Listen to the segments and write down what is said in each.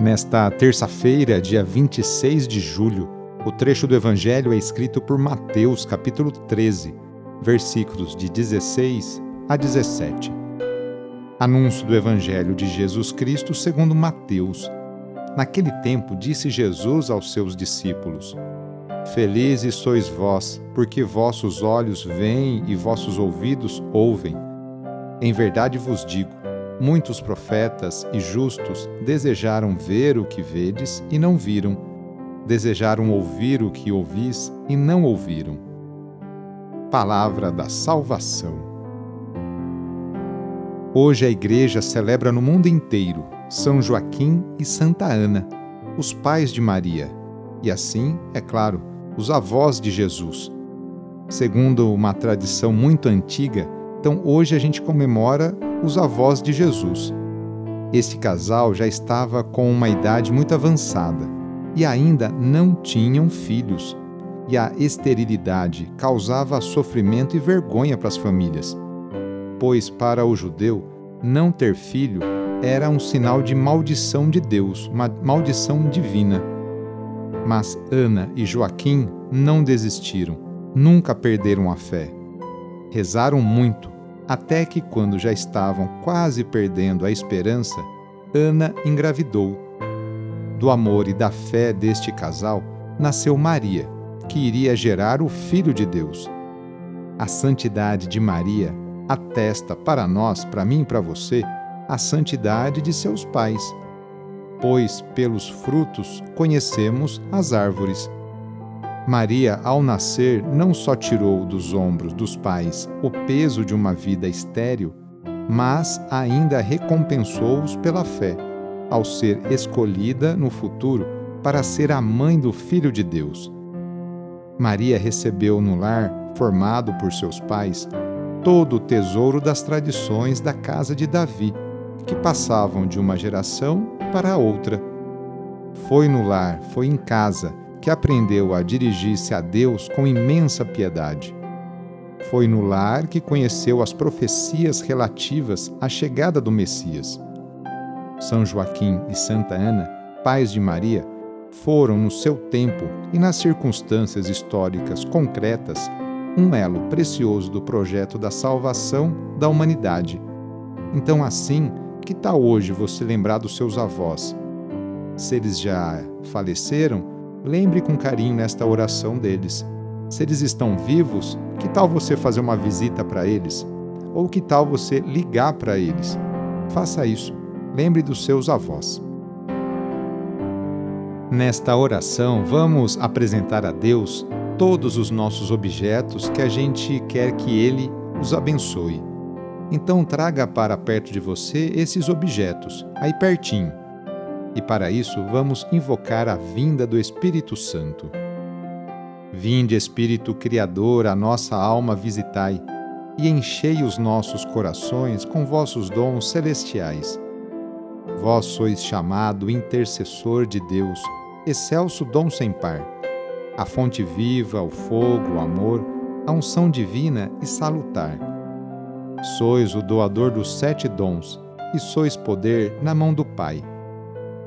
Nesta terça-feira, dia 26 de julho, o trecho do Evangelho é escrito por Mateus, capítulo 13, versículos de 16 a 17. Anúncio do Evangelho de Jesus Cristo segundo Mateus. Naquele tempo, disse Jesus aos seus discípulos: Felizes sois vós, porque vossos olhos veem e vossos ouvidos ouvem. Em verdade vos digo, Muitos profetas e justos desejaram ver o que vedes e não viram, desejaram ouvir o que ouvis e não ouviram. Palavra da Salvação. Hoje a Igreja celebra no mundo inteiro São Joaquim e Santa Ana, os pais de Maria, e assim, é claro, os avós de Jesus. Segundo uma tradição muito antiga, então hoje a gente comemora os avós de Jesus. Este casal já estava com uma idade muito avançada e ainda não tinham filhos, e a esterilidade causava sofrimento e vergonha para as famílias, pois para o judeu não ter filho era um sinal de maldição de Deus, uma maldição divina. Mas Ana e Joaquim não desistiram, nunca perderam a fé. Rezaram muito até que, quando já estavam quase perdendo a esperança, Ana engravidou. Do amor e da fé deste casal nasceu Maria, que iria gerar o Filho de Deus. A santidade de Maria atesta para nós, para mim e para você, a santidade de seus pais. Pois pelos frutos conhecemos as árvores. Maria, ao nascer, não só tirou dos ombros dos pais o peso de uma vida estéril, mas ainda recompensou-os pela fé, ao ser escolhida no futuro para ser a mãe do Filho de Deus. Maria recebeu no lar, formado por seus pais, todo o tesouro das tradições da casa de Davi, que passavam de uma geração para outra. Foi no lar, foi em casa, que aprendeu a dirigir-se a Deus com imensa piedade. Foi no lar que conheceu as profecias relativas à chegada do Messias. São Joaquim e Santa Ana, pais de Maria, foram no seu tempo e nas circunstâncias históricas concretas um elo precioso do projeto da salvação da humanidade. Então, assim, que tal hoje você lembrar dos seus avós? Se eles já faleceram, lembre com carinho nesta oração deles. Se eles estão vivos, que tal você fazer uma visita para eles? Ou que tal você ligar para eles? Faça isso. Lembre dos seus avós. Nesta oração, vamos apresentar a Deus todos os nossos objetos que a gente quer que Ele os abençoe. Então, traga para perto de você esses objetos, aí pertinho e para isso vamos invocar a vinda do Espírito Santo. Vinde, Espírito Criador, a nossa alma visitai, e enchei os nossos corações com vossos dons celestiais. Vós sois chamado intercessor de Deus, excelso dom sem par, a fonte viva, o fogo, o amor, a unção divina e salutar. Sois o doador dos sete dons, e sois poder na mão do Pai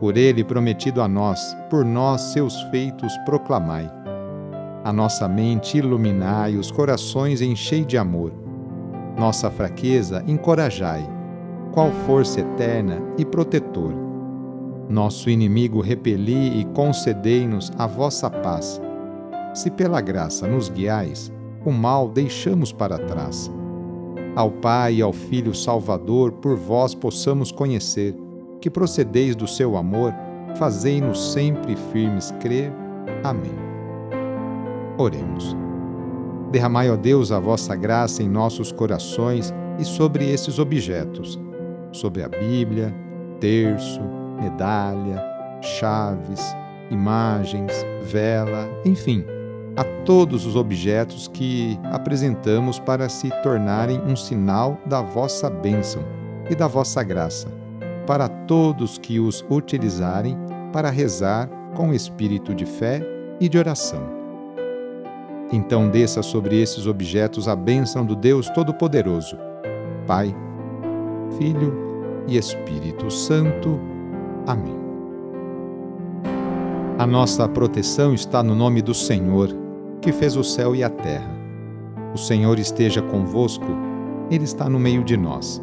por ele prometido a nós, por nós seus feitos proclamai. A nossa mente iluminai, os corações enchei de amor. Nossa fraqueza encorajai, qual força eterna e protetor. Nosso inimigo repeli e concedei-nos a vossa paz. Se pela graça nos guiais, o mal deixamos para trás. Ao Pai e ao Filho Salvador, por vós possamos conhecer, que procedeis do seu amor, fazei-nos sempre firmes crer. Amém. Oremos. Derramai, ó Deus, a vossa graça em nossos corações e sobre esses objetos, sobre a Bíblia, terço, medalha, chaves, imagens, vela, enfim, a todos os objetos que apresentamos para se tornarem um sinal da vossa bênção e da vossa graça, para todos que os utilizarem para rezar com espírito de fé e de oração. Então desça sobre esses objetos a bênção do Deus Todo-Poderoso, Pai, Filho e Espírito Santo. Amém. A nossa proteção está no nome do Senhor, que fez o céu e a terra. O Senhor esteja convosco, Ele está no meio de nós.